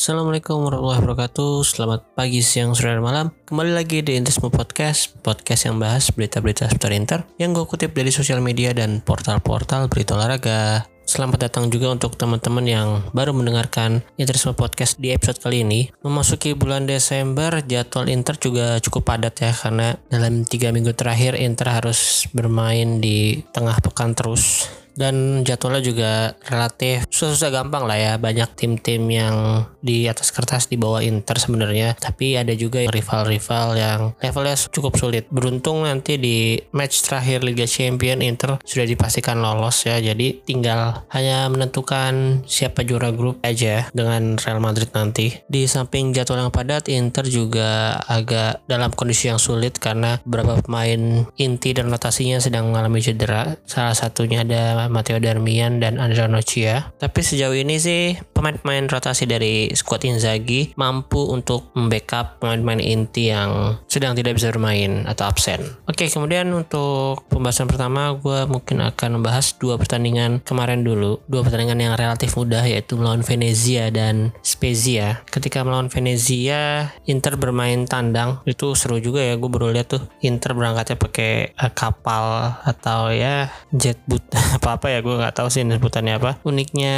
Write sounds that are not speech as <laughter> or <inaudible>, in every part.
Assalamualaikum warahmatullahi wabarakatuh. Selamat pagi, siang, sore, dan malam. Kembali lagi di Interisme Podcast Podcast yang bahas berita-berita seputar Inter Yang gue kutip dari sosial media dan portal-portal berita olahraga. Selamat datang juga untuk teman-teman yang baru mendengarkan Interisme Podcast di episode kali ini. Memasuki bulan Desember, jadwal Inter juga cukup padat ya karena dalam tiga minggu terakhir Inter harus bermain di tengah pekan terus dan jadwalnya juga relatif susah-susah gampang lah ya. Banyak tim-tim yang di atas kertas di bawah Inter sebenarnya. Tapi ada juga rival-rival yang levelnya cukup sulit. Beruntung nanti di match terakhir Liga Champion Inter sudah dipastikan lolos ya. Jadi tinggal hanya menentukan siapa juara grup aja dengan Real Madrid nanti. Di samping jadwal yang padat Inter juga agak dalam kondisi yang sulit karena beberapa pemain inti dan rotasinya sedang mengalami cedera. Salah satunya ada Matteo Darmian dan Andrea Nocia. Tapi sejauh ini sih pemain-pemain rotasi dari squad Inzaghi mampu untuk membackup pemain-pemain inti yang sedang tidak bisa bermain atau absen. Oke, kemudian untuk pembahasan pertama gue mungkin akan membahas dua pertandingan kemarin dulu. Dua pertandingan yang relatif mudah yaitu melawan Venezia dan Spezia. Ketika melawan Venezia, Inter bermain tandang. Itu seru juga ya, gue baru lihat tuh Inter berangkatnya pakai uh, kapal atau ya jet boot <laughs> apa apa ya gue nggak tahu sih sebutannya apa. Uniknya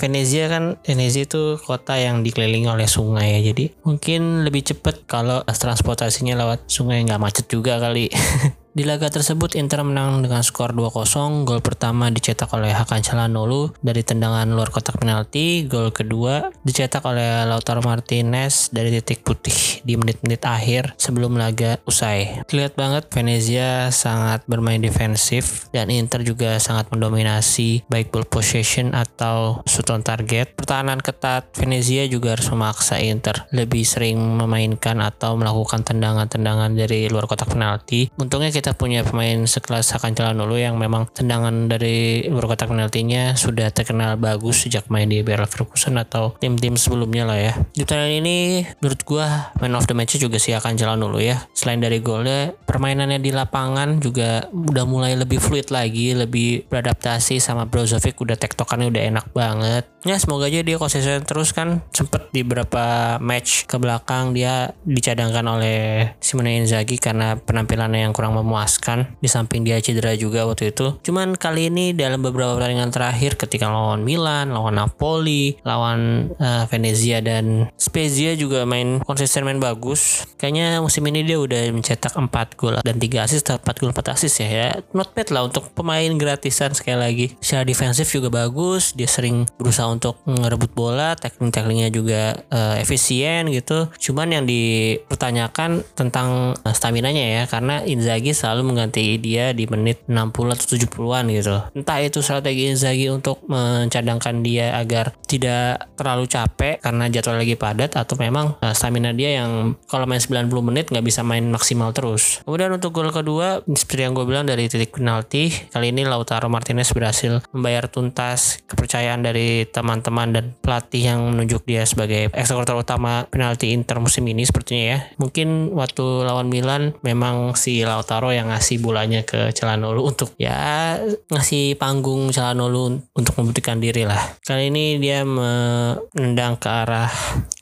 Venezia kan Venezia itu kota yang dikelilingi oleh sungai ya. Jadi mungkin lebih cepet kalau transportasinya lewat sungai nggak macet juga kali <laughs> Di laga tersebut Inter menang dengan skor 2-0. Gol pertama dicetak oleh Hakan Calhanoglu dari tendangan luar kotak penalti. Gol kedua dicetak oleh Lautaro Martinez dari titik putih di menit-menit akhir sebelum laga usai. Terlihat banget Venezia sangat bermain defensif dan Inter juga sangat mendominasi baik ball possession atau shoot on target. Pertahanan ketat Venezia juga harus memaksa Inter lebih sering memainkan atau melakukan tendangan-tendangan dari luar kotak penalti. Untungnya kita kita punya pemain sekelas Hakan Calhanoglu yang memang tendangan dari luar kotak penaltinya sudah terkenal bagus sejak main di Bayer Leverkusen atau tim-tim sebelumnya lah ya. Di pertandingan ini menurut gua man of the match juga si Hakan Calhanoglu ya. Selain dari golnya, permainannya di lapangan juga udah mulai lebih fluid lagi, lebih beradaptasi sama Brozovic udah tektokannya udah enak banget. Ya semoga aja dia konsisten terus kan sempet di beberapa match ke belakang dia dicadangkan oleh Simone Inzaghi karena penampilannya yang kurang memuaskan memuaskan. Di samping dia cedera juga waktu itu. Cuman kali ini dalam beberapa pertandingan terakhir ketika lawan Milan lawan Napoli lawan uh, Venezia dan Spezia juga main konsisten main bagus. Kayaknya musim ini dia udah mencetak 4 gol dan 3 assist 4 gol 4 assist ya ya. Not bad lah untuk pemain gratisan. Sekali lagi secara defensif juga bagus. Dia sering berusaha untuk ngerebut bola. Tackling-tacklingnya juga uh, efisien gitu. Cuman yang dipertanyakan tentang uh, stamina-nya ya. Karena Inzaghi selalu mengganti dia di menit 60 atau 70-an gitu. Entah itu strategi Inzaghi untuk mencadangkan dia agar tidak terlalu capek karena jadwal lagi padat atau memang uh, stamina dia yang kalau main 90 menit nggak bisa main maksimal terus. Kemudian untuk gol kedua seperti yang gue bilang dari titik penalti kali ini Lautaro Martinez berhasil membayar tuntas kepercayaan dari teman-teman dan pelatih yang menunjuk dia sebagai eksekutor utama penalti Inter musim ini sepertinya ya. Mungkin waktu lawan Milan memang si Lautaro yang ngasih bolanya ke Celanolu untuk ya ngasih panggung Celanolu untuk membuktikan diri lah. Kali ini dia menendang ke arah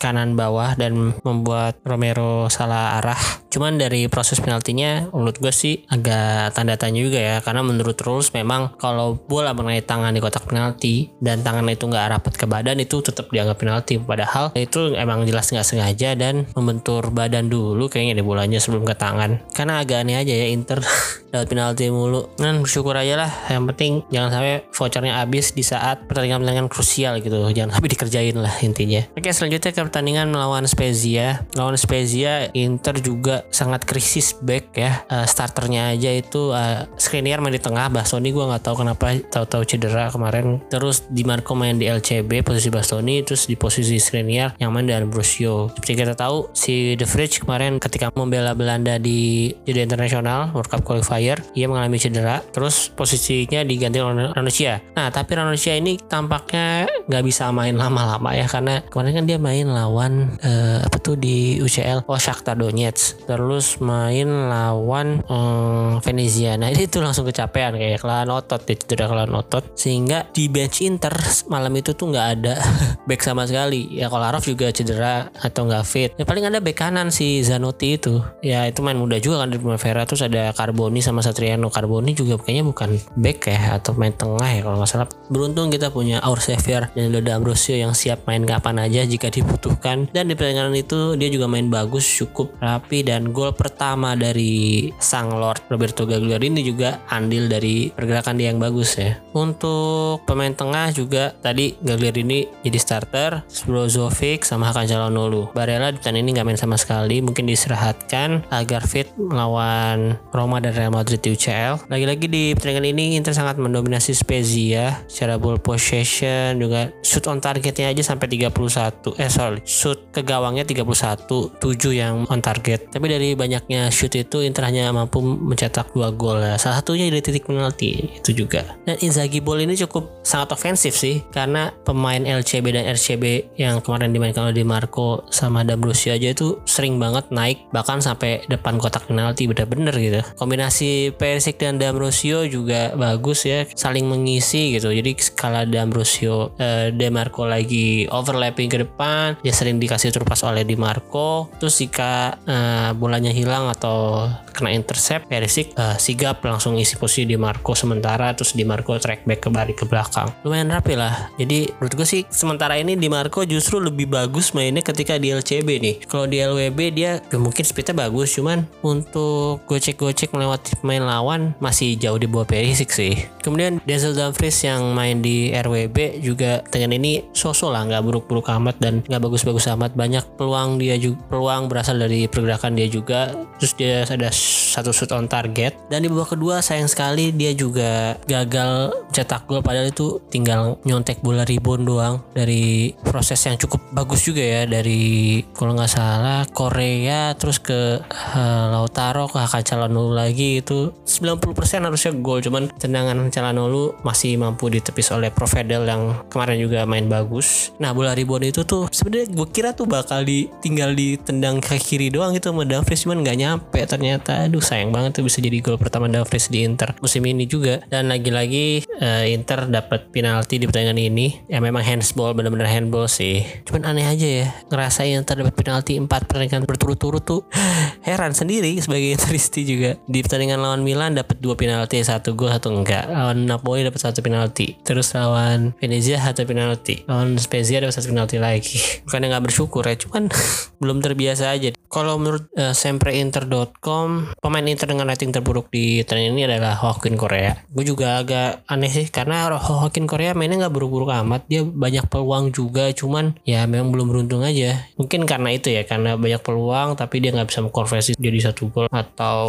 kanan bawah dan membuat Romero salah arah. Cuman dari proses penaltinya menurut gue sih agak tanda tanya juga ya karena menurut rules memang kalau bola mengenai tangan di kotak penalti dan tangan itu nggak rapat ke badan itu tetap dianggap penalti padahal itu emang jelas nggak sengaja dan membentur badan dulu kayaknya di bolanya sebelum ke tangan karena agak aneh aja ya Inter <laughs> dapat penalti mulu. Kan bersyukur aja lah yang penting jangan sampai vouchernya habis di saat pertandingan-pertandingan krusial gitu. Jangan sampai <laughs> dikerjain lah intinya. Oke selanjutnya ke pertandingan melawan Spezia. Melawan Spezia Inter juga sangat krisis back ya. Uh, starternya aja itu uh, Skriniar main di tengah Bastoni gue nggak tahu kenapa tahu-tahu cedera kemarin. Terus di Marco main di LCB posisi Bastoni terus di posisi Skriniar yang main dengan Brusio seperti kita tahu si De Vrij kemarin ketika membela Belanda di jadi internasional World Cup qualifier ia mengalami cedera terus posisinya diganti oleh Ranocchia nah tapi Ranocchia ini tampaknya nggak bisa main lama-lama ya karena kemarin kan dia main lawan uh, apa tuh di UCL oh Shakhtar Donetsk. Terus main lawan um, Venezia. Nah <laughs> itu langsung kecapean kayak kelahan otot ya cedera kelahan otot. Sehingga di bench Inter malam itu tuh nggak ada <laughs> back sama sekali. Ya Kolarov juga cedera atau nggak fit. Ya paling ada back kanan si Zanotti itu. Ya itu main muda juga kan di Primavera. Terus ada Carboni sama Satriano. Carboni juga kayaknya bukan back ya atau main tengah ya kalau nggak salah. Beruntung kita punya Aur Xavier dan Loda Ambrosio yang siap main kapan aja jika dibutuhkan. Dan di pertandingan itu dia juga main bagus cukup rapi dan gol pertama dari sang Lord Roberto Gagliardini juga andil dari pergerakan dia yang bagus ya. Untuk pemain tengah juga tadi Gagliardini jadi starter Brozovic sama Hakan Calhanoglu Barella di ini nggak main sama sekali mungkin diistirahatkan agar fit melawan Roma dan Real Madrid di UCL lagi-lagi di pertandingan ini Inter sangat mendominasi Spezia secara ball possession juga shoot on targetnya aja sampai 31 eh sorry shoot ke gawangnya 31 7 yang on target. Tapi dari banyaknya shoot itu Inter hanya mampu mencetak dua gol. Salah satunya dari titik penalti itu juga. Dan Inzaghi ball ini cukup sangat ofensif sih karena pemain LCB dan RCB yang kemarin dimainkan oleh Di Marco sama D'Ambrosio aja itu sering banget naik bahkan sampai depan kotak penalti bener-bener gitu kombinasi Perisic dan D'Ambrosio juga bagus ya saling mengisi gitu. Jadi skala D'Ambrosio eh, De Marco lagi overlapping ke depan dia sering dikasih terpas oleh Di Marco terus jika eh, bolanya hilang atau kena intercept Perisic eh, sigap langsung isi posisi Di Marco sementara terus Di Marco track back ke balik ke belakang. Lumayan rapi lah. Jadi menurut gue sih sementara ini Di Marco justru lebih bagus mainnya ketika di LCB nih. Kalau di LWB dia ya mungkin speednya bagus cuman untuk gocek-gocek melewati pemain lawan masih jauh di bawah Perisic sih. Kemudian Denzel Dumfries yang main di RWB juga dengan ini sosok lah nggak buruk-buruk amat dan nggak bagus-bagus amat. Banyak peluang dia juga peluang berasal dari pergerakan dia juga. Terus dia ada satu shoot on target. Dan di babak kedua sayang sekali dia juga gagal cetak gol. Padahal itu tinggal nyontek bola rebound doang dari proses yang cukup bagus juga ya. Dari kalau nggak salah Korea terus ke uh, Lautaro ke Hakan Calhanoglu lagi itu 90% harusnya gol. Cuman tendangan Calhanoglu masih mampu ditepis oleh Provedel yang kemarin juga main bagus. Nah bola rebound itu tuh sebenarnya gue kira tuh bakal ditinggal ditendang ke kiri doang gitu sama Dumfries cuman nggak nyampe ternyata. Aduh sayang banget tuh bisa jadi gol pertama Dumfries di Inter musim ini juga. Dan lagi-lagi uh, Inter dapat penalti di pertandingan ini. Ya memang handsball bener-bener handball sih. Cuman aneh aja ya ngerasain terdapat penalti 4 pertandingan berturut-turut tuh. <gasps> Heran sendiri sebagai Interisti juga di pertandingan lawan Milan dapat dua penalti satu gol satu enggak. Lawan Napoli dapat satu penalti. Terus lawan Venezia satu penalti. Lawan Spezia dapat satu penalti lagi. <laughs> Bukannya nggak bersyukur ya cuman <laughs> belum terbiasa aja kalau menurut uh, sempreinter.com pemain Inter dengan rating terburuk di pertandingan ini adalah Hokin Korea gue juga agak aneh sih karena Hokin Korea mainnya nggak buruk-buruk amat. Dia banyak peluang juga cuman ya memang belum beruntung aja. Mungkin karena itu ya karena banyak peluang tapi dia nggak bisa mengkonversi jadi satu gol atau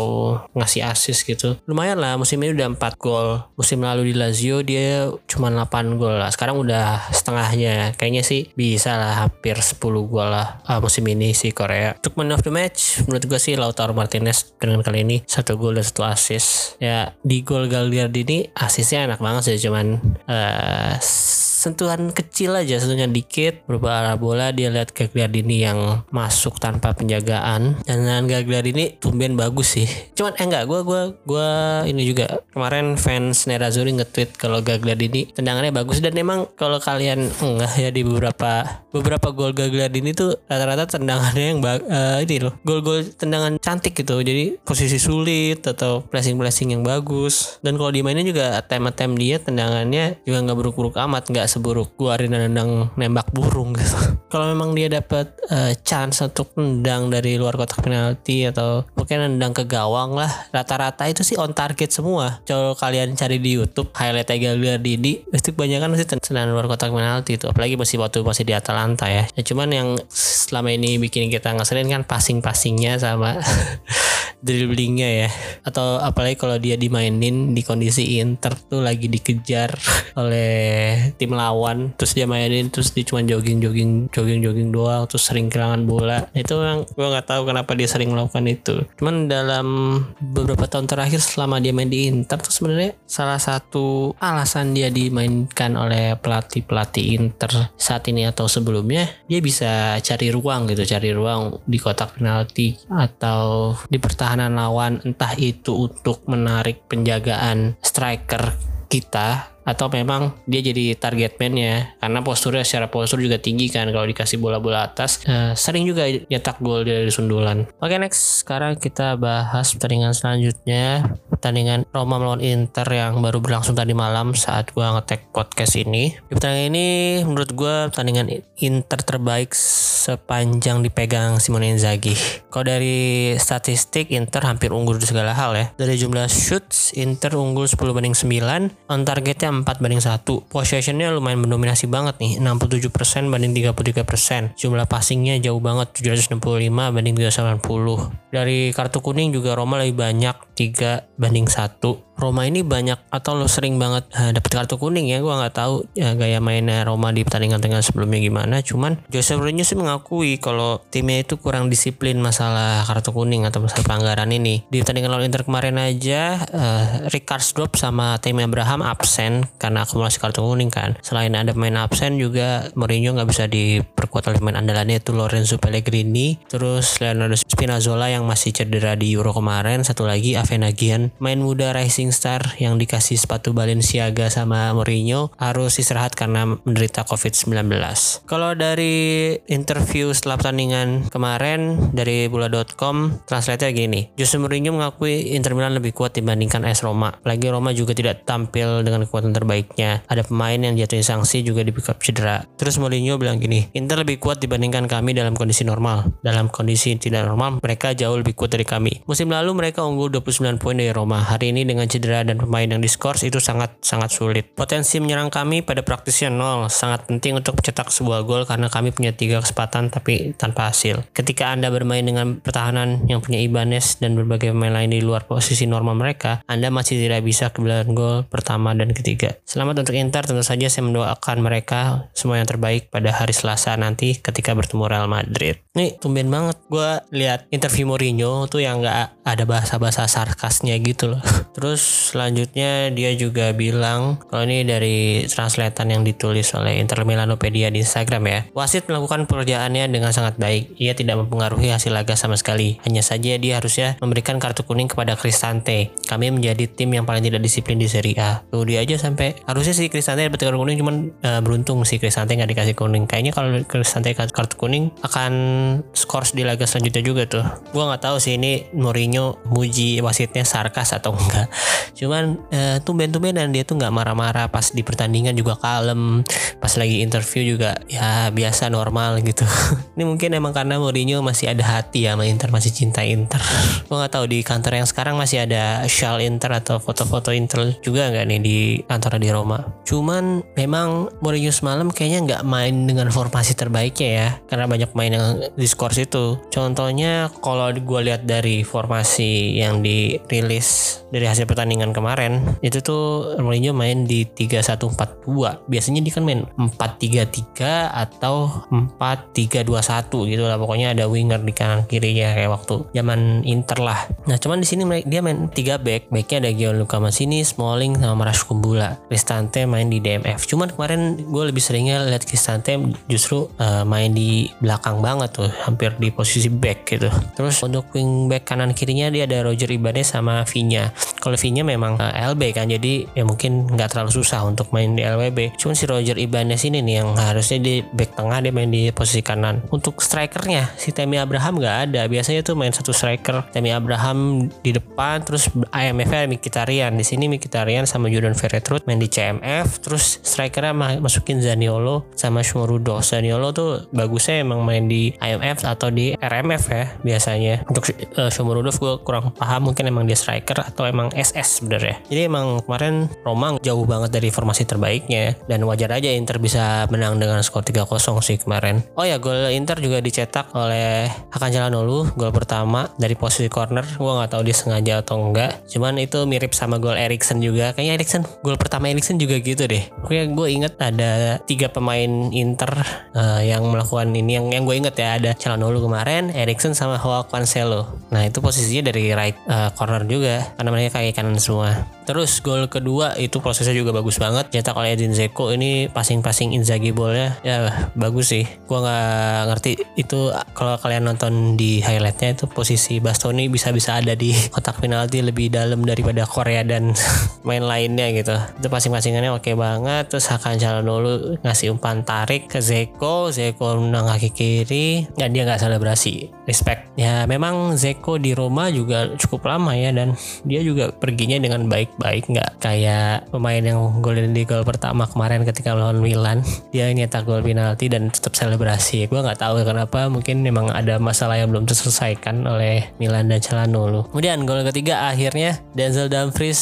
ngasih assist gitu. Lumayan lah musim ini udah 4 gol. Musim lalu di Lazio dia cuma 8 gol lah. Sekarang udah setengahnya. Kayaknya sih bisa lah hampir 10 gol lah uh, musim ini si Korea untuk of the match menurut gue sih Lautaro Martinez dengan kali ini satu gol dan satu assist. Ya di gol Gagliardini assistnya enak banget sih cuman uh, sentuhan kecil aja sentuhan dikit berupa arah bola dia lihat Gagliardini yang masuk tanpa penjagaan. Dan Gagliardini tumben bagus sih. Cuman eh enggak gue gue gue ini juga kemarin fans Nerazzurri nge-tweet kalau Gagliardini tendangannya bagus. Dan emang kalau kalian enggak ya di beberapa beberapa gol Gagliardini tuh rata-rata tendangannya yang uh, ini loh gol-gol tendangan cantik gitu. Jadi posisi sulit atau blessing-blessing yang bagus. Dan kalau dimainin juga attempt-attempt dia tendangannya juga nggak buruk-buruk amat nggak seburuk gua Arina nendang nembak burung gitu. <laughs> Kalau memang dia dapat uh, chance untuk nendang dari luar kotak penalti atau mungkin nendang ke gawang lah, rata-rata itu sih on target semua. Kalau kalian cari di YouTube highlight Gagliardini, pasti kebanyakan masih tendangan luar kotak penalti itu. Apalagi masih waktu masih di Atalanta ya. ya cuman yang selama ini bikin kita ngeselin kan passing-passingnya sama <laughs> dribblingnya ya atau apalagi kalau dia dimainin di kondisi Inter tuh lagi dikejar <laughs> oleh tim lawan terus dia mainin terus dia cuma jogging jogging jogging jogging doang terus sering kehilangan bola. Itu yang gue nggak tahu kenapa dia sering melakukan itu. Cuman dalam beberapa tahun terakhir selama dia main di Inter tuh sebenarnya salah satu alasan dia dimainkan oleh pelatih pelatih Inter saat ini atau sebelumnya dia bisa cari ruang gitu cari ruang di kotak penalti atau di pertahanan lawan entah itu untuk menarik penjagaan striker kita atau memang dia jadi target man ya karena posturnya secara postur juga tinggi kan kalau dikasih bola-bola atas. Uh, sering juga nyetak gol dari sundulan. Oke next. Sekarang kita bahas pertandingan selanjutnya. Pertandingan Roma melawan Inter yang baru berlangsung tadi malam saat gua ngetek podcast ini. Di pertandingan ini menurut gua pertandingan Inter terbaik sepanjang dipegang Simone Inzaghi. Kalau dari statistik Inter hampir unggul di segala hal ya. Dari jumlah shoots Inter unggul 10 banding 9 on targetnya 4 banding 1. Possessionnya lumayan mendominasi banget nih, 67% banding 33%. Jumlah passingnya jauh banget, 765 banding 390. Dari kartu kuning juga Roma lebih banyak, 3 banding 1. Roma ini banyak atau lo sering banget uh, eh, dapat kartu kuning ya gue nggak tahu ya, gaya mainnya Roma di pertandingan tengah sebelumnya gimana cuman Jose Mourinho sih mengakui kalau timnya itu kurang disiplin masalah kartu kuning atau masalah pelanggaran ini di pertandingan lawan Inter kemarin aja uh, Ricard Drop sama Tammy Abraham absen karena akumulasi kartu kuning kan selain ada pemain absen juga Mourinho nggak bisa diperkuat oleh pemain andalannya itu Lorenzo Pellegrini terus Leonardo Spinazzola yang masih cedera di Euro kemarin satu lagi Avenagian main muda Rising Star yang dikasih sepatu Balenciaga sama Mourinho harus istirahat karena menderita COVID-19. Kalau dari interview setelah pertandingan kemarin dari bola.com, translate gini. Jose Mourinho mengakui Inter Milan lebih kuat dibandingkan AS Roma. Lagi Roma juga tidak tampil dengan kekuatan terbaiknya. Ada pemain yang jatuhin sanksi juga di backup cedera. Terus Mourinho bilang gini, Inter lebih kuat dibandingkan kami dalam kondisi normal. Dalam kondisi tidak normal, mereka jauh lebih kuat dari kami. Musim lalu mereka unggul 29 poin dari Roma. Hari ini dengan cedera dan pemain yang diskors itu sangat sangat sulit. Potensi menyerang kami pada praktisnya nol, sangat penting untuk mencetak sebuah gol karena kami punya tiga kesempatan tapi tanpa hasil. Ketika Anda bermain dengan pertahanan yang punya Ibanez dan berbagai pemain lain di luar posisi normal mereka, Anda masih tidak bisa kebelan gol pertama dan ketiga. Selamat untuk Inter, tentu saja saya mendoakan mereka semua yang terbaik pada hari Selasa nanti ketika bertemu Real Madrid. Nih, tumben banget gue lihat interview Mourinho tuh yang nggak ada bahasa-bahasa sarkasnya gitu loh. <laughs> Terus selanjutnya dia juga bilang kalau ini dari translatean yang ditulis oleh Inter Milanopedia di Instagram ya. Wasit melakukan pekerjaannya dengan sangat baik. Ia tidak mempengaruhi hasil laga sama sekali. Hanya saja dia harusnya memberikan kartu kuning kepada Cristante. Kami menjadi tim yang paling tidak disiplin di Serie A. Tuh dia aja sampai harusnya si Cristante dapat kartu kuning cuman uh, beruntung si Cristante nggak dikasih kuning. Kayaknya kalau Cristante kartu kuning akan scores di laga selanjutnya juga tuh. Gue nggak tahu sih ini Mourinho muji wasitnya sarkas atau enggak. Cuman uh, tumben-tumben dan dia tuh nggak marah-marah pas di pertandingan juga kalem. Pas lagi interview juga ya biasa normal gitu. <laughs> ini mungkin emang karena Mourinho masih ada hati ya sama Inter masih cinta Inter. <laughs> Gue nggak tahu di kantor yang sekarang masih ada shawl Inter atau foto-foto Inter juga nggak nih di di Roma. Cuman memang Mourinho semalam kayaknya nggak main dengan formasi terbaiknya ya karena banyak main yang diskors itu. Contohnya kalau gue lihat dari formasi yang dirilis dari hasil pertandingan kemarin itu tuh Mourinho main di 3-1-4-2. Biasanya dia kan main 4-3-3 atau 4-3-2-1 gitu lah. Pokoknya ada winger di kanan kirinya kayak waktu zaman Inter lah. Nah cuman di sini dia main 3 back. Backnya ada Gianluca Massini, Smalling sama Marash. Cristante main di DMF. Cuman kemarin gue lebih seringnya lihat Cristante justru uh, main di belakang banget tuh hampir di posisi back gitu. Terus untuk wing back kanan kirinya dia ada Roger Ibanez sama Vinya kalau Vinya memang uh, eh, LB kan jadi ya mungkin nggak terlalu susah untuk main di LWB cuman si Roger Ibanez ini nih yang harusnya di back tengah dia main di posisi kanan. Untuk strikernya si Temi Abraham nggak ada. Biasanya tuh main satu striker. Temi Abraham di depan terus IMF-nya Mikitarian di sini Mikitarian sama Jordan Verretrut main di CMF terus strikernya masukin Zaniolo sama Shmorudo Zaniolo tuh bagusnya emang main di IMF atau di RMF ya biasanya untuk uh, Shomurodov gue kurang paham mungkin emang dia striker atau emang SS sebenarnya. Jadi emang kemarin Roma jauh banget dari formasi terbaiknya dan wajar aja Inter bisa menang dengan skor 3-0 sih kemarin. Oh ya gol Inter juga dicetak oleh Hakan Calhanoglu gol pertama dari posisi corner. Gua nggak tahu dia sengaja atau enggak. Cuman itu mirip sama gol Erikson juga. Kayaknya Erikson gol pertama Erikson juga gitu deh. Oke gue inget ada tiga pemain Inter uh, yang melakukan ini yang yang gue inget ya ada Calhanoglu kemarin, Erikson sama Joao Cancelo. Nah itu posisinya dari right uh, corner juga karena mereka kayak kanan semua. Terus gol kedua itu prosesnya juga bagus banget. Cetak oleh Edin Zeko ini passing-passing Inzaghi bolnya ya bagus sih. Gua nggak ngerti itu kalau kalian nonton di highlightnya itu posisi Bastoni bisa-bisa ada di <laughs> kotak penalti lebih dalam daripada Korea dan <laughs> main lainnya gitu. Itu passing-passingannya oke banget. Terus Hakan dulu ngasih umpan tarik ke Zeko, Zeko menang kaki kiri. Dan dia nggak selebrasi. Respect. Ya memang Zeko di Roma juga cukup lama ya. Dan dia juga perginya dengan baik baik nggak kayak pemain yang golin di gol pertama kemarin ketika melawan Milan. <laughs> Dia nyetak gol penalti dan tetap selebrasi. Gue nggak tahu kenapa. Mungkin memang ada masalah yang belum terselesaikan oleh Milan dan Calhanoglu kemudian gol ketiga akhirnya Denzel Dumfries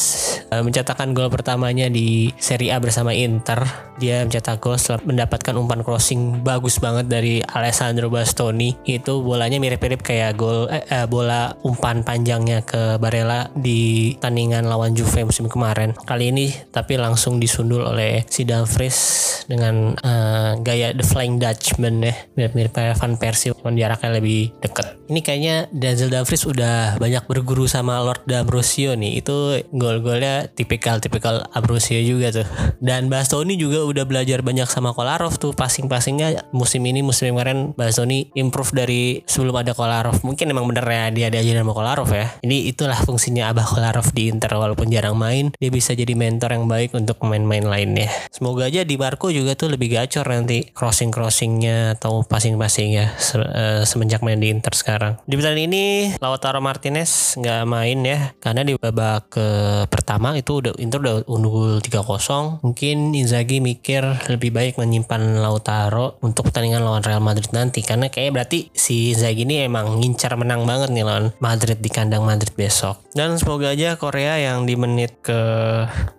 uh, mencetakkan gol pertamanya di Serie A bersama Inter. Dia mencetak gol setelah mendapatkan umpan crossing bagus banget dari Alessandro Bastoni. Itu bolanya mirip-mirip kayak gol eh, eh, bola umpan panjangnya ke Barella di tandingan lawan Juve musim kemarin. Kali ini tapi langsung disundul oleh si Dumfries dengan uh, gaya The Flying Dutchman ya. Mirip-mirip kayak Van Persie, cuman jaraknya lebih deket. Ini kayaknya Denzel Dumfries udah banyak berguru sama Lord D'Ambrosio nih. Itu gol-golnya tipikal-tipikal Ambrosio juga tuh. <laughs> Dan Bastoni juga udah belajar banyak sama Kolarov tuh. Passing-passingnya musim ini, musim kemarin Bastoni improve dari sebelum ada Kolarov. Mungkin emang bener ya dia diajarin sama Kolarov ya. Ini itulah fungsinya Abah Kolarov di Inter walaupun jarang main dia bisa jadi mentor yang baik untuk pemain-pemain lainnya semoga aja di Marco juga tuh lebih gacor nanti crossing crossingnya atau passing passingnya se uh, semenjak main di Inter sekarang. Di pertandingan ini Lautaro Martinez nggak main ya karena di babak ke pertama itu udah Inter udah unggul 3-0 mungkin Inzaghi mikir lebih baik menyimpan Lautaro untuk pertandingan lawan Real Madrid nanti karena kayak berarti si Inzaghi ini emang ngincar menang banget nih lawan Madrid di kandang Madrid besok. Dan semoga aja Korea yang di menit ke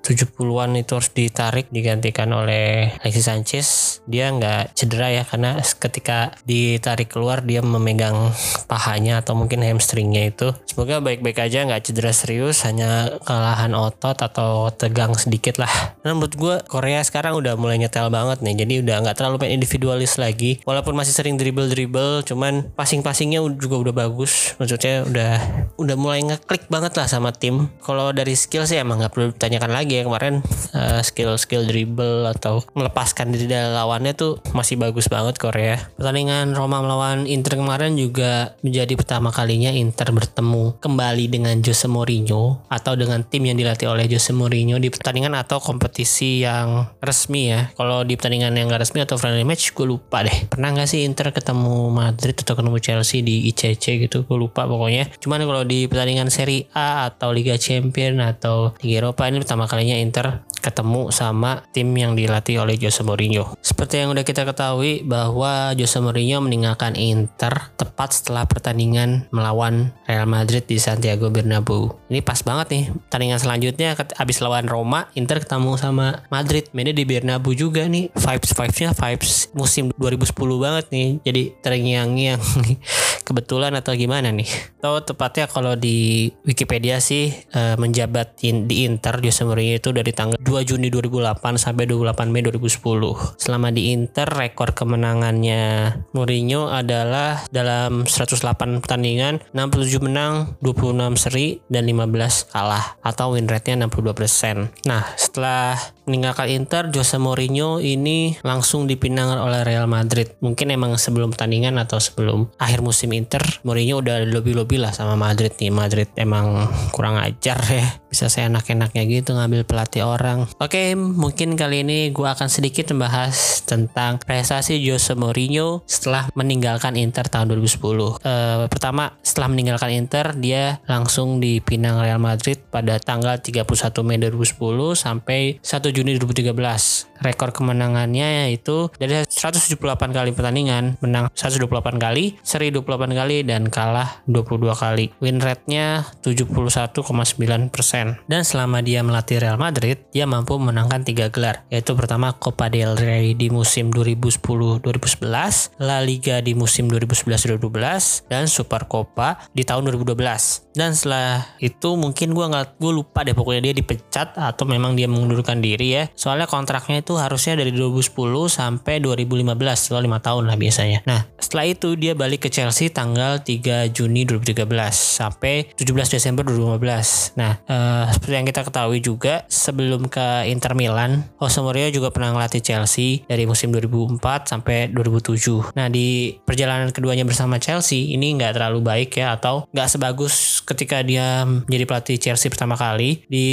70-an itu harus ditarik digantikan oleh Alexis Sanchez dia nggak cedera ya karena ketika ditarik keluar dia memegang pahanya atau mungkin hamstringnya itu. Semoga baik-baik aja nggak cedera serius hanya kelelahan otot atau tegang sedikit lah. Dan menurut gue Korea sekarang udah mulai nyetel banget nih jadi udah nggak terlalu main individualis lagi. Walaupun masih sering dribble-dribble cuman passing-passingnya juga udah bagus. Maksudnya udah udah mulai ngeklik banget lah sama tim. Kalau dari skill sih emang nggak perlu ditanyakan lagi ya kemarin uh, skill skill dribble atau melepaskan diri dari lawannya tuh masih bagus banget Korea. Pertandingan Roma melawan Inter kemarin juga menjadi pertama kalinya Inter bertemu kembali dengan Jose Mourinho atau dengan tim yang dilatih oleh Jose Mourinho di pertandingan atau kompetisi yang resmi ya. Kalau di pertandingan yang gak resmi atau friendly match gue lupa deh. Pernah gak sih Inter ketemu Madrid atau ketemu Chelsea di ICC gitu? Gue lupa pokoknya. Cuman kalau di pertandingan Serie A atau Liga Champion atau Liga Eropa ini pertama kalinya Inter ketemu sama tim yang dilatih oleh Jose Mourinho. Seperti yang udah kita ketahui bahwa Jose Mourinho meninggalkan Inter tepat setelah pertandingan melawan Real Madrid di Santiago Bernabeu. Ini pas banget nih. Pertandingan selanjutnya abis lawan Roma, Inter ketemu sama Madrid. Mainnya di Bernabeu juga nih. Vibes vibesnya vibes musim 2010 banget nih. Jadi terngiang-ngiang <laughs> kebetulan atau gimana nih? Atau tepatnya kalau di Wikipedia sih uh, menjabat di Inter Jose Mourinho itu dari tanggal 2 Juni 2008 sampai 28 Mei 2010. Selama di Inter rekor kemenangannya Mourinho adalah dalam 108 pertandingan 67 menang, 26 seri dan 15 kalah atau win rate-nya 62%. Nah, setelah meninggalkan Inter, Jose Mourinho ini langsung dipinang oleh Real Madrid. Mungkin emang sebelum pertandingan atau sebelum akhir musim Inter, Mourinho udah lobby-lobby lah sama Madrid nih. Madrid emang kurang ajar ya bisa saya enak-enaknya gitu ngambil pelatih orang. Oke, mungkin kali ini gue akan sedikit membahas tentang prestasi Jose Mourinho setelah meninggalkan Inter tahun 2010. Uh, eh, pertama, setelah meninggalkan Inter, dia langsung dipinang Real Madrid pada tanggal 31 Mei 2010 sampai 1 Juni 2013. Rekor kemenangannya yaitu dari 178 kali pertandingan, menang 128 kali, seri 28 kali, dan kalah 22 kali. Win rate-nya 71,9%. Dan selama dia melatih Real Madrid, dia mampu memenangkan tiga gelar, yaitu pertama Copa del Rey di musim 2010-2011, La Liga di musim 2011-2012, dan Super Copa di tahun 2012. Dan setelah itu mungkin gue nggak gue lupa deh pokoknya dia dipecat atau memang dia mengundurkan diri ya. Soalnya kontraknya itu harusnya dari 2010 sampai 2015, setelah lima tahun lah biasanya. Nah, setelah itu dia balik ke Chelsea tanggal 3 Juni 2013 sampai 17 Desember 2015. Nah, uh, seperti yang kita ketahui juga sebelum ke Inter Milan, Jose Mourinho juga pernah ngelatih Chelsea dari musim 2004 sampai 2007. Nah, di perjalanan keduanya bersama Chelsea ini nggak terlalu baik ya atau nggak sebagus ketika dia menjadi pelatih Chelsea pertama kali. Di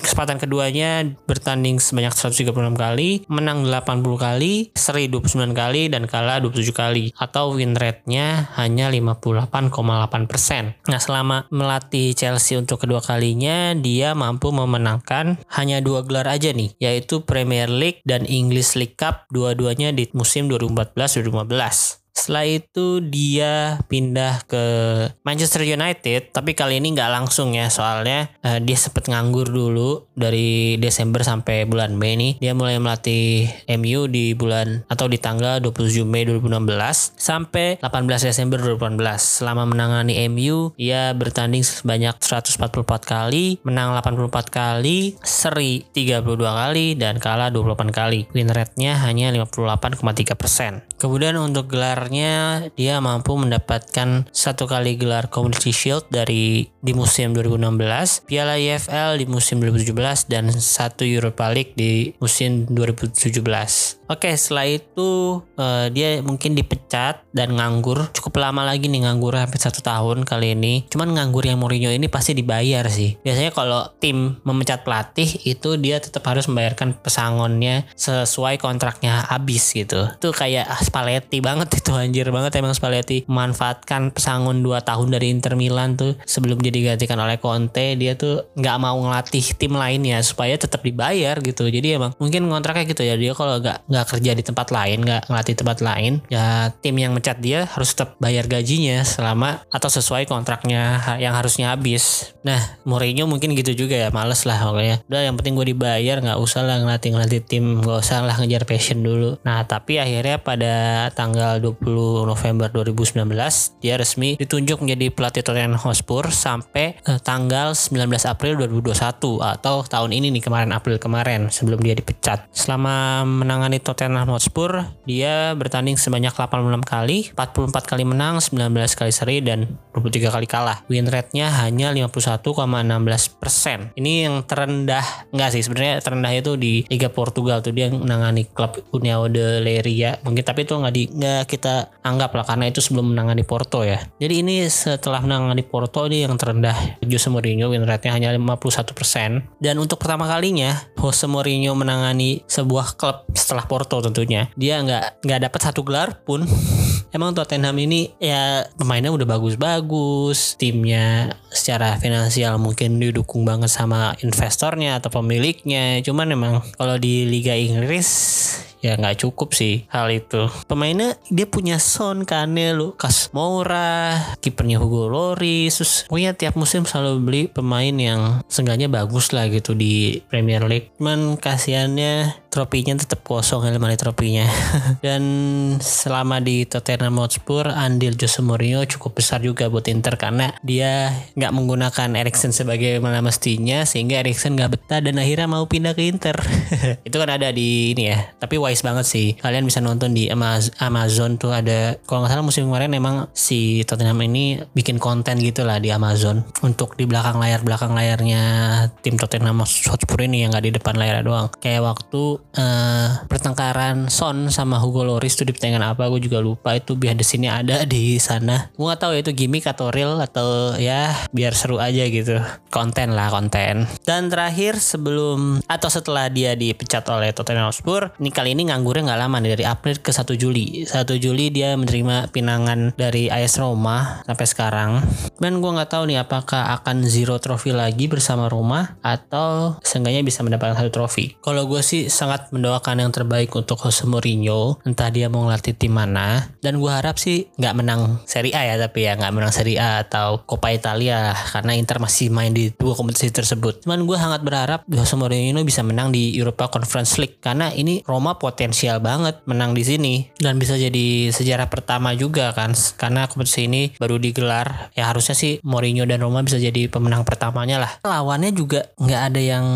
kesempatan keduanya bertanding sebanyak 136 kali, menang 80 kali, seri 29 kali, dan kalah 27 kali. Atau win rate-nya hanya 58,8%. Nah selama melatih Chelsea untuk kedua kalinya, dia mampu memenangkan hanya dua gelar aja nih, yaitu Premier League dan English League Cup, dua-duanya di musim 2014-2015. Setelah itu dia pindah ke Manchester United, tapi kali ini nggak langsung ya, soalnya uh, dia sempat nganggur dulu dari Desember sampai bulan Mei nih. Dia mulai melatih MU di bulan atau di tanggal 27 Mei 2016 sampai 18 Desember 2018. Selama menangani MU, dia bertanding sebanyak 144 kali, menang 84 kali, seri 32 kali, dan kalah 28 kali. Win rate-nya hanya 58,3%. Kemudian untuk gelarnya dia mampu mendapatkan satu kali gelar Community Shield dari di musim 2016, Piala EFL di musim 2017 dan satu Europa League di musim 2017. Oke, setelah itu uh, dia mungkin dipecat dan nganggur cukup lama lagi nih nganggur hampir satu tahun kali ini. Cuman nganggur yang Mourinho ini pasti dibayar sih. Biasanya kalau tim memecat pelatih itu dia tetap harus membayarkan pesangonnya sesuai kontraknya habis gitu. Itu kayak ah, Spalletti banget <laughs> itu anjir banget emang Spalletti memanfaatkan pesangon 2 tahun dari Inter Milan tuh sebelum dia digantikan oleh Conte dia tuh nggak mau ngelatih tim lainnya supaya tetap dibayar gitu. Jadi emang mungkin kontraknya gitu ya dia kalau nggak kerja di tempat lain nggak ngelatih tempat lain ya tim yang mencat dia harus tetap bayar gajinya selama atau sesuai kontraknya yang harusnya habis. Nah Mourinho mungkin gitu juga ya males lah pokoknya. Udah yang penting gue dibayar nggak usah lah ngelatih ngelatih tim nggak usah lah ngejar passion dulu. Nah tapi akhirnya pada tanggal 20 November 2019 dia resmi ditunjuk menjadi pelatih Tottenham Hotspur sampai eh, tanggal 19 April 2021 atau tahun ini nih kemarin April kemarin sebelum dia dipecat. Selama menangani Tottenham Hotspur dia bertanding sebanyak 86 kali, 44 kali menang, 19 kali seri dan 23 kali kalah. Win rate-nya hanya 51,16%. Ini yang terendah enggak sih sebenarnya terendah itu di Liga Portugal tuh dia menangani klub União de Leiria mungkin tapi itu nggak di nggak kita anggap lah karena itu sebelum menangani Porto ya. Jadi ini setelah menangani Porto ini yang terendah Jose Mourinho win rate-nya hanya 51%. Dan untuk pertama kalinya Jose Mourinho menangani sebuah klub setelah Porto tentunya. Dia nggak nggak dapat satu gelar pun. <laughs> Emang Tottenham ini ya pemainnya udah bagus-bagus, timnya secara finansial mungkin didukung banget sama investornya atau pemiliknya. Cuman emang kalau di Liga Inggris ya nggak cukup sih hal itu. Pemainnya dia punya Son Kane lo Kas Moura kipernya Hugo Lloris. Terus pokoknya tiap musim selalu beli pemain yang seenggaknya bagus lah gitu di Premier League. Cuman kasihannya tropinya tetap kosong lemari tropinya. <laughs> Dan selama di Tottenham Hotspur andil Jose Mourinho cukup besar juga buat Inter karena dia nggak menggunakan Erikson sebagai mana mestinya sehingga Erikson nggak betah dan akhirnya mau pindah ke Inter. <laughs> Itu kan ada di ini ya tapi wise banget sih. Kalian bisa nonton di Amazon tuh ada kalau nggak salah musim kemarin emang si Tottenham ini bikin konten gitu lah di Amazon. Untuk di belakang layar belakang layarnya tim Tottenham Hotspur ini yang nggak di depan layar doang. Kayak waktu uh, pertengkaran Son sama Hugo Loris tuh di pertandingan apa gue juga lupa. Itu biar di sini ada di sana. Gue nggak tahu ya itu gimmick atau real atau ya biar seru aja gitu. Konten lah konten. Dan terakhir sebelum atau setelah dia dipecat oleh Tottenham Hotspur ini kali ini ini nganggurnya nggak lama nih dari April ke 1 Juli. 1 Juli dia menerima pinangan dari AS Roma sampai sekarang. Dan gue nggak tahu nih apakah akan zero trofi lagi bersama Roma atau seenggaknya bisa mendapatkan satu trofi kalau gue sih sangat mendoakan yang terbaik untuk Jose Mourinho entah dia mau ngelatih tim mana. Dan gue harap sih nggak menang Serie A ya tapi ya nggak menang Serie A atau Coppa Italia karena Inter masih main di dua kompetisi tersebut. Cuman gue sangat berharap Jose Mourinho bisa menang di Europa Conference League karena ini Roma potensial banget menang di sini. Dan bisa jadi sejarah pertama juga kan karena kompetisi ini baru digelar. Ya harusnya sih Mourinho dan Roma bisa jadi pemenang pertamanya lah. Lawannya juga nggak ada yang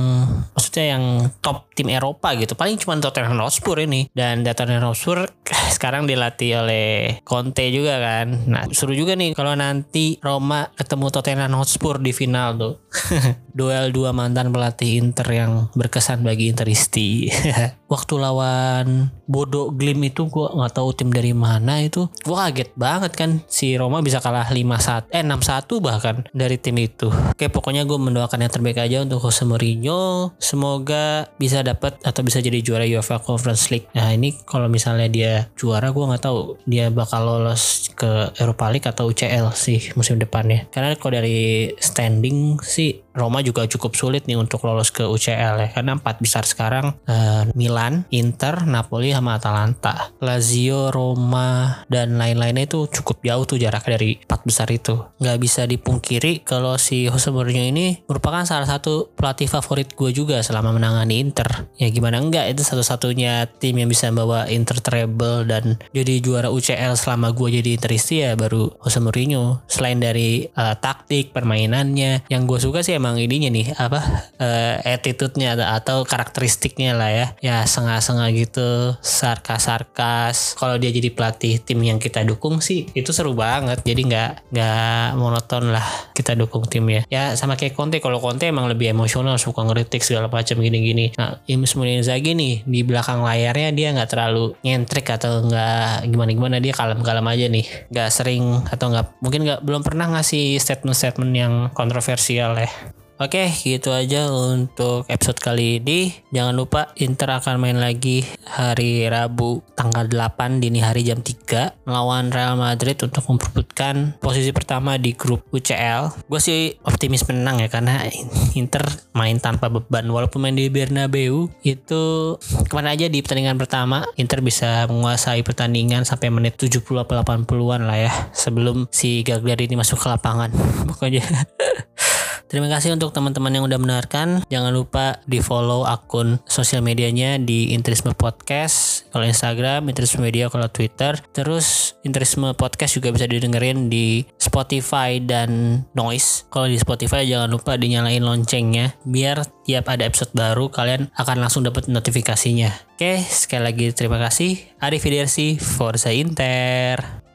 maksudnya yang top tim Eropa gitu. Paling cuma Tottenham Hotspur ini. Dan Tottenham Hotspur <laughs> sekarang dilatih oleh Conte juga kan. Nah seru juga nih kalau nanti Roma ketemu Tottenham Hotspur di final tuh. <laughs> Duel dua mantan pelatih Inter yang berkesan bagi Interisti. <laughs> Waktu lawan dan. Bodo Glim itu gue nggak tahu tim dari mana itu. Gue kaget banget kan si Roma bisa kalah 5-1 eh 6-1 bahkan dari tim itu. Oke pokoknya gue mendoakan yang terbaik aja untuk Jose Mourinho. Semoga bisa dapat atau bisa jadi juara UEFA Conference League. Nah ini kalau misalnya dia juara gue nggak tahu dia bakal lolos ke Europa League atau UCL sih musim depannya. Karena kalau dari standing sih Roma juga cukup sulit nih untuk lolos ke UCL ya. Karena empat besar sekarang uh, Milan, Inter, Napoli sama Atalanta. Lazio, Roma dan lain-lainnya itu cukup jauh tuh jarak dari empat besar itu. Nggak bisa dipungkiri kalau si Jose Mourinho ini merupakan salah satu pelatih favorit gue juga selama menangani Inter. Ya gimana enggak itu satu-satunya tim yang bisa membawa Inter treble dan jadi juara UCL selama gue jadi Interisti ya baru Jose Mourinho. Selain dari uh, taktik permainannya yang gue suka sih emang ininya nih apa uh, attitude-nya atau karakteristiknya lah ya ya sengah-sengah gitu sarkas-sarkas. Kalau dia jadi pelatih tim yang kita dukung sih itu seru banget. Jadi nggak nggak monoton lah kita dukung timnya ya. Sama kayak Conte. Kalau Conte emang lebih emosional suka ngeritik segala macam gini-gini. Nah Imus Inzaghi nih di belakang layarnya dia nggak terlalu nyentrik atau nggak gimana-gimana. Dia kalem-kalem aja nih. Nggak sering atau nggak mungkin nggak belum pernah ngasih statement-statement yang kontroversial ya Oke, gitu aja untuk episode kali ini. Jangan lupa Inter akan main lagi hari Rabu tanggal 8 dini hari jam 3 melawan Real Madrid untuk memperebutkan posisi pertama di grup UCL. Gue sih optimis menang ya karena Inter main tanpa beban walaupun main di Bernabeu itu ke mana aja di pertandingan pertama Inter bisa menguasai pertandingan sampai menit 70 atau 80-an lah ya sebelum si Gagliardini masuk ke lapangan. Pokoknya <laughs> Terima kasih untuk teman-teman yang udah mendengarkan. Jangan lupa di follow akun sosial medianya di Interisme Podcast. Kalau Instagram, Interisme Media, kalau Twitter. Terus Interisme Podcast juga bisa didengerin di Spotify dan Noise. Kalau di Spotify jangan lupa dinyalain loncengnya. Biar tiap ada episode baru kalian akan langsung dapat notifikasinya. Oke, sekali lagi terima kasih. Arif Forza Inter.